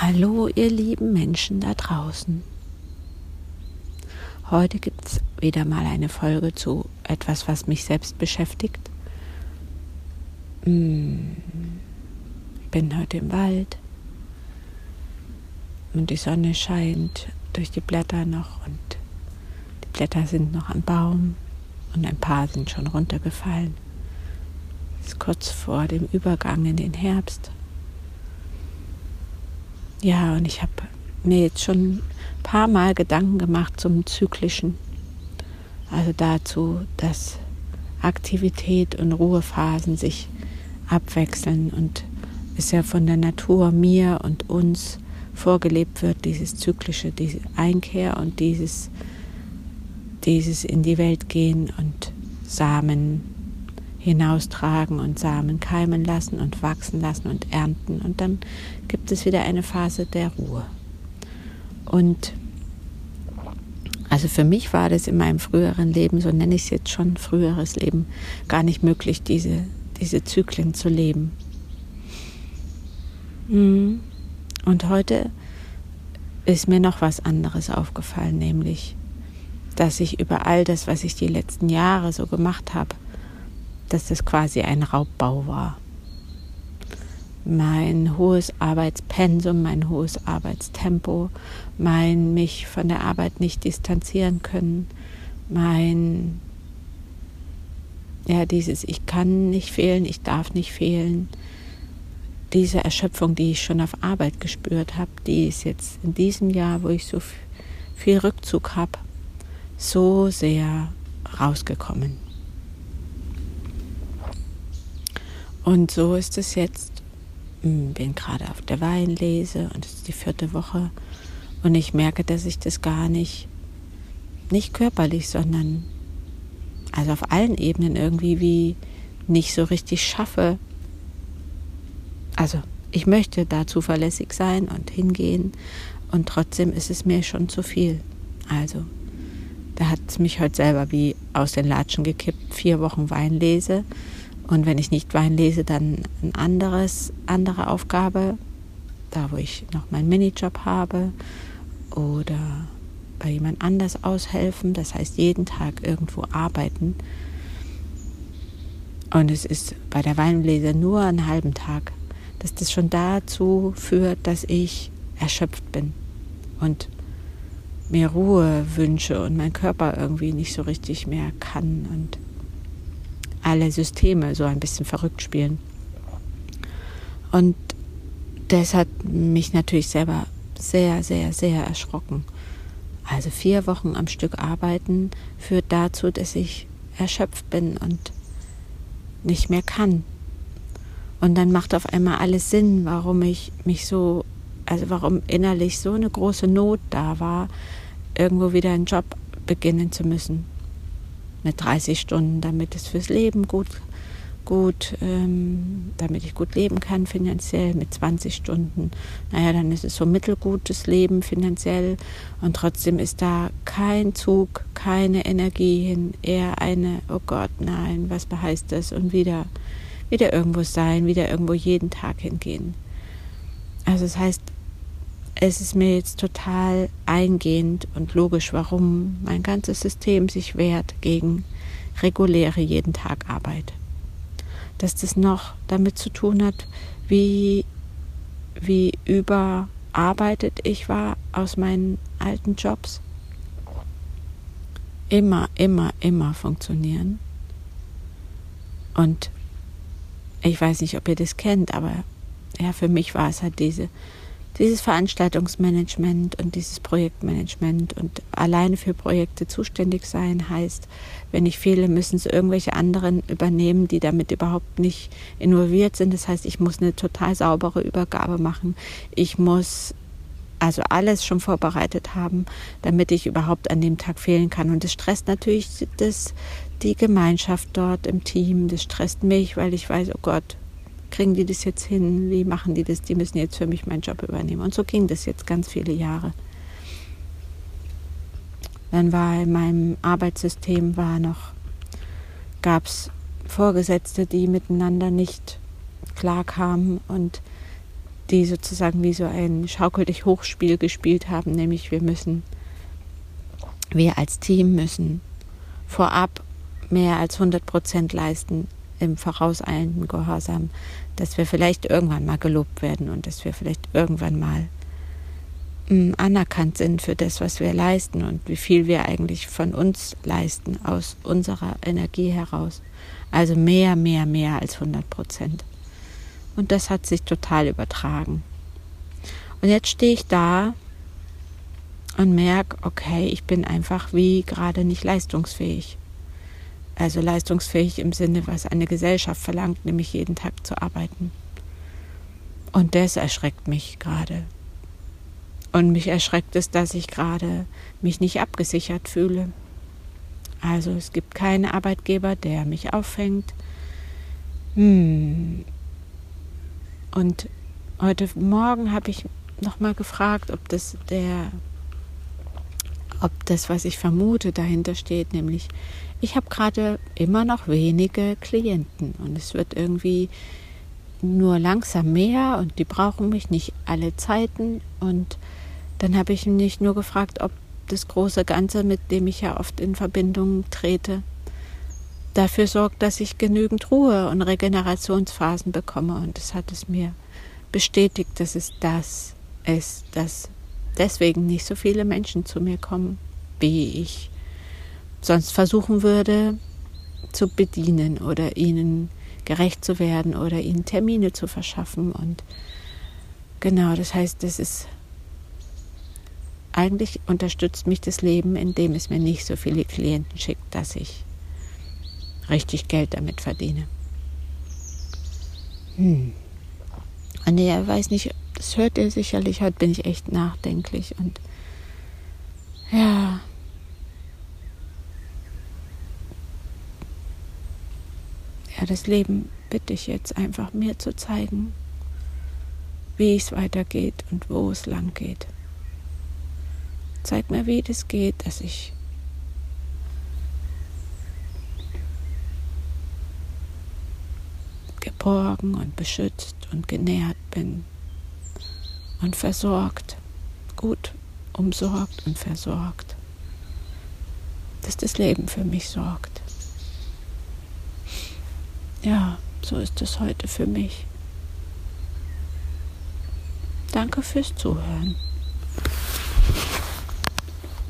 Hallo, ihr lieben Menschen da draußen. Heute gibt es wieder mal eine Folge zu etwas, was mich selbst beschäftigt. Hm, bin heute im Wald und die Sonne scheint durch die Blätter noch und die Blätter sind noch am Baum und ein paar sind schon runtergefallen. Es ist kurz vor dem Übergang in den Herbst. Ja, und ich habe mir jetzt schon ein paar Mal Gedanken gemacht zum Zyklischen. Also dazu, dass Aktivität und Ruhephasen sich abwechseln und es ja von der Natur mir und uns vorgelebt wird, dieses zyklische, diese Einkehr und dieses, dieses in die Welt gehen und Samen hinaustragen und Samen keimen lassen und wachsen lassen und ernten. Und dann gibt es wieder eine Phase der Ruhe. Und also für mich war das in meinem früheren Leben, so nenne ich es jetzt schon, früheres Leben, gar nicht möglich, diese, diese Zyklen zu leben. Mhm. Und heute ist mir noch was anderes aufgefallen, nämlich, dass ich über all das, was ich die letzten Jahre so gemacht habe, dass das quasi ein Raubbau war. Mein hohes Arbeitspensum, mein hohes Arbeitstempo, mein mich von der Arbeit nicht distanzieren können, mein, ja, dieses Ich kann nicht fehlen, ich darf nicht fehlen, diese Erschöpfung, die ich schon auf Arbeit gespürt habe, die ist jetzt in diesem Jahr, wo ich so viel Rückzug habe, so sehr rausgekommen. Und so ist es jetzt. Hm, bin gerade auf der Weinlese und es ist die vierte Woche und ich merke, dass ich das gar nicht, nicht körperlich, sondern also auf allen Ebenen irgendwie wie nicht so richtig schaffe. Also ich möchte da zuverlässig sein und hingehen und trotzdem ist es mir schon zu viel. Also da hat es mich heute selber wie aus den Latschen gekippt. Vier Wochen Weinlese und wenn ich nicht Wein lese, dann ein anderes, andere Aufgabe, da wo ich noch meinen Minijob habe oder bei jemand anders aushelfen, das heißt jeden Tag irgendwo arbeiten. Und es ist bei der Weinlese nur einen halben Tag, dass das schon dazu führt, dass ich erschöpft bin und mir Ruhe wünsche und mein Körper irgendwie nicht so richtig mehr kann und alle Systeme so ein bisschen verrückt spielen. Und das hat mich natürlich selber sehr, sehr, sehr erschrocken. Also vier Wochen am Stück arbeiten führt dazu, dass ich erschöpft bin und nicht mehr kann. Und dann macht auf einmal alles Sinn, warum ich mich so, also warum innerlich so eine große Not da war, irgendwo wieder einen Job beginnen zu müssen mit 30 Stunden, damit es fürs Leben gut, gut, ähm, damit ich gut leben kann finanziell, mit 20 Stunden, naja, dann ist es so mittelgutes Leben finanziell. Und trotzdem ist da kein Zug, keine Energie hin, eher eine, oh Gott, nein, was heißt das? Und wieder, wieder irgendwo sein, wieder irgendwo jeden Tag hingehen. Also das heißt, es ist mir jetzt total eingehend und logisch, warum mein ganzes System sich wehrt gegen reguläre jeden Tag Arbeit. Dass das noch damit zu tun hat, wie, wie überarbeitet ich war aus meinen alten Jobs. Immer, immer, immer funktionieren. Und ich weiß nicht, ob ihr das kennt, aber ja, für mich war es halt diese dieses Veranstaltungsmanagement und dieses Projektmanagement und alleine für Projekte zuständig sein heißt, wenn ich fehle, müssen es irgendwelche anderen übernehmen, die damit überhaupt nicht involviert sind. Das heißt, ich muss eine total saubere Übergabe machen. Ich muss also alles schon vorbereitet haben, damit ich überhaupt an dem Tag fehlen kann. Und das stresst natürlich das, die Gemeinschaft dort im Team. Das stresst mich, weil ich weiß, oh Gott, kriegen die das jetzt hin? Wie machen die das? Die müssen jetzt für mich meinen Job übernehmen. Und so ging das jetzt ganz viele Jahre. Dann war in meinem Arbeitssystem war noch, gab es Vorgesetzte, die miteinander nicht klarkamen und die sozusagen wie so ein Schaukel dich Hochspiel gespielt haben, nämlich wir müssen, wir als Team müssen vorab mehr als 100 Prozent leisten im vorauseilenden Gehorsam, dass wir vielleicht irgendwann mal gelobt werden und dass wir vielleicht irgendwann mal mm, anerkannt sind für das, was wir leisten und wie viel wir eigentlich von uns leisten, aus unserer Energie heraus. Also mehr, mehr, mehr als 100 Prozent. Und das hat sich total übertragen. Und jetzt stehe ich da und merke, okay, ich bin einfach wie gerade nicht leistungsfähig. Also leistungsfähig im Sinne, was eine Gesellschaft verlangt, nämlich jeden Tag zu arbeiten. Und das erschreckt mich gerade. Und mich erschreckt es, dass ich gerade mich nicht abgesichert fühle. Also es gibt keinen Arbeitgeber, der mich auffängt. Hm. Und heute Morgen habe ich nochmal gefragt, ob das der, ob das, was ich vermute, dahinter steht, nämlich ich habe gerade immer noch wenige Klienten und es wird irgendwie nur langsam mehr und die brauchen mich nicht alle Zeiten und dann habe ich mich nur gefragt, ob das große Ganze, mit dem ich ja oft in Verbindung trete, dafür sorgt, dass ich genügend Ruhe und Regenerationsphasen bekomme. Und das hat es mir bestätigt, dass es das ist, dass deswegen nicht so viele Menschen zu mir kommen, wie ich sonst versuchen würde zu bedienen oder ihnen gerecht zu werden oder ihnen Termine zu verschaffen. Und genau, das heißt, das ist eigentlich unterstützt mich das Leben, indem es mir nicht so viele Klienten schickt, dass ich richtig Geld damit verdiene. Hm. Und er weiß nicht, das hört ihr sicherlich, heute bin ich echt nachdenklich und ja. Ja, das Leben bitte ich jetzt einfach mir zu zeigen, wie es weitergeht und wo es lang geht. Zeig mir, wie das geht, dass ich geborgen und beschützt und genährt bin und versorgt, gut umsorgt und versorgt, dass das Leben für mich sorgt. Ja, so ist es heute für mich. Danke fürs Zuhören.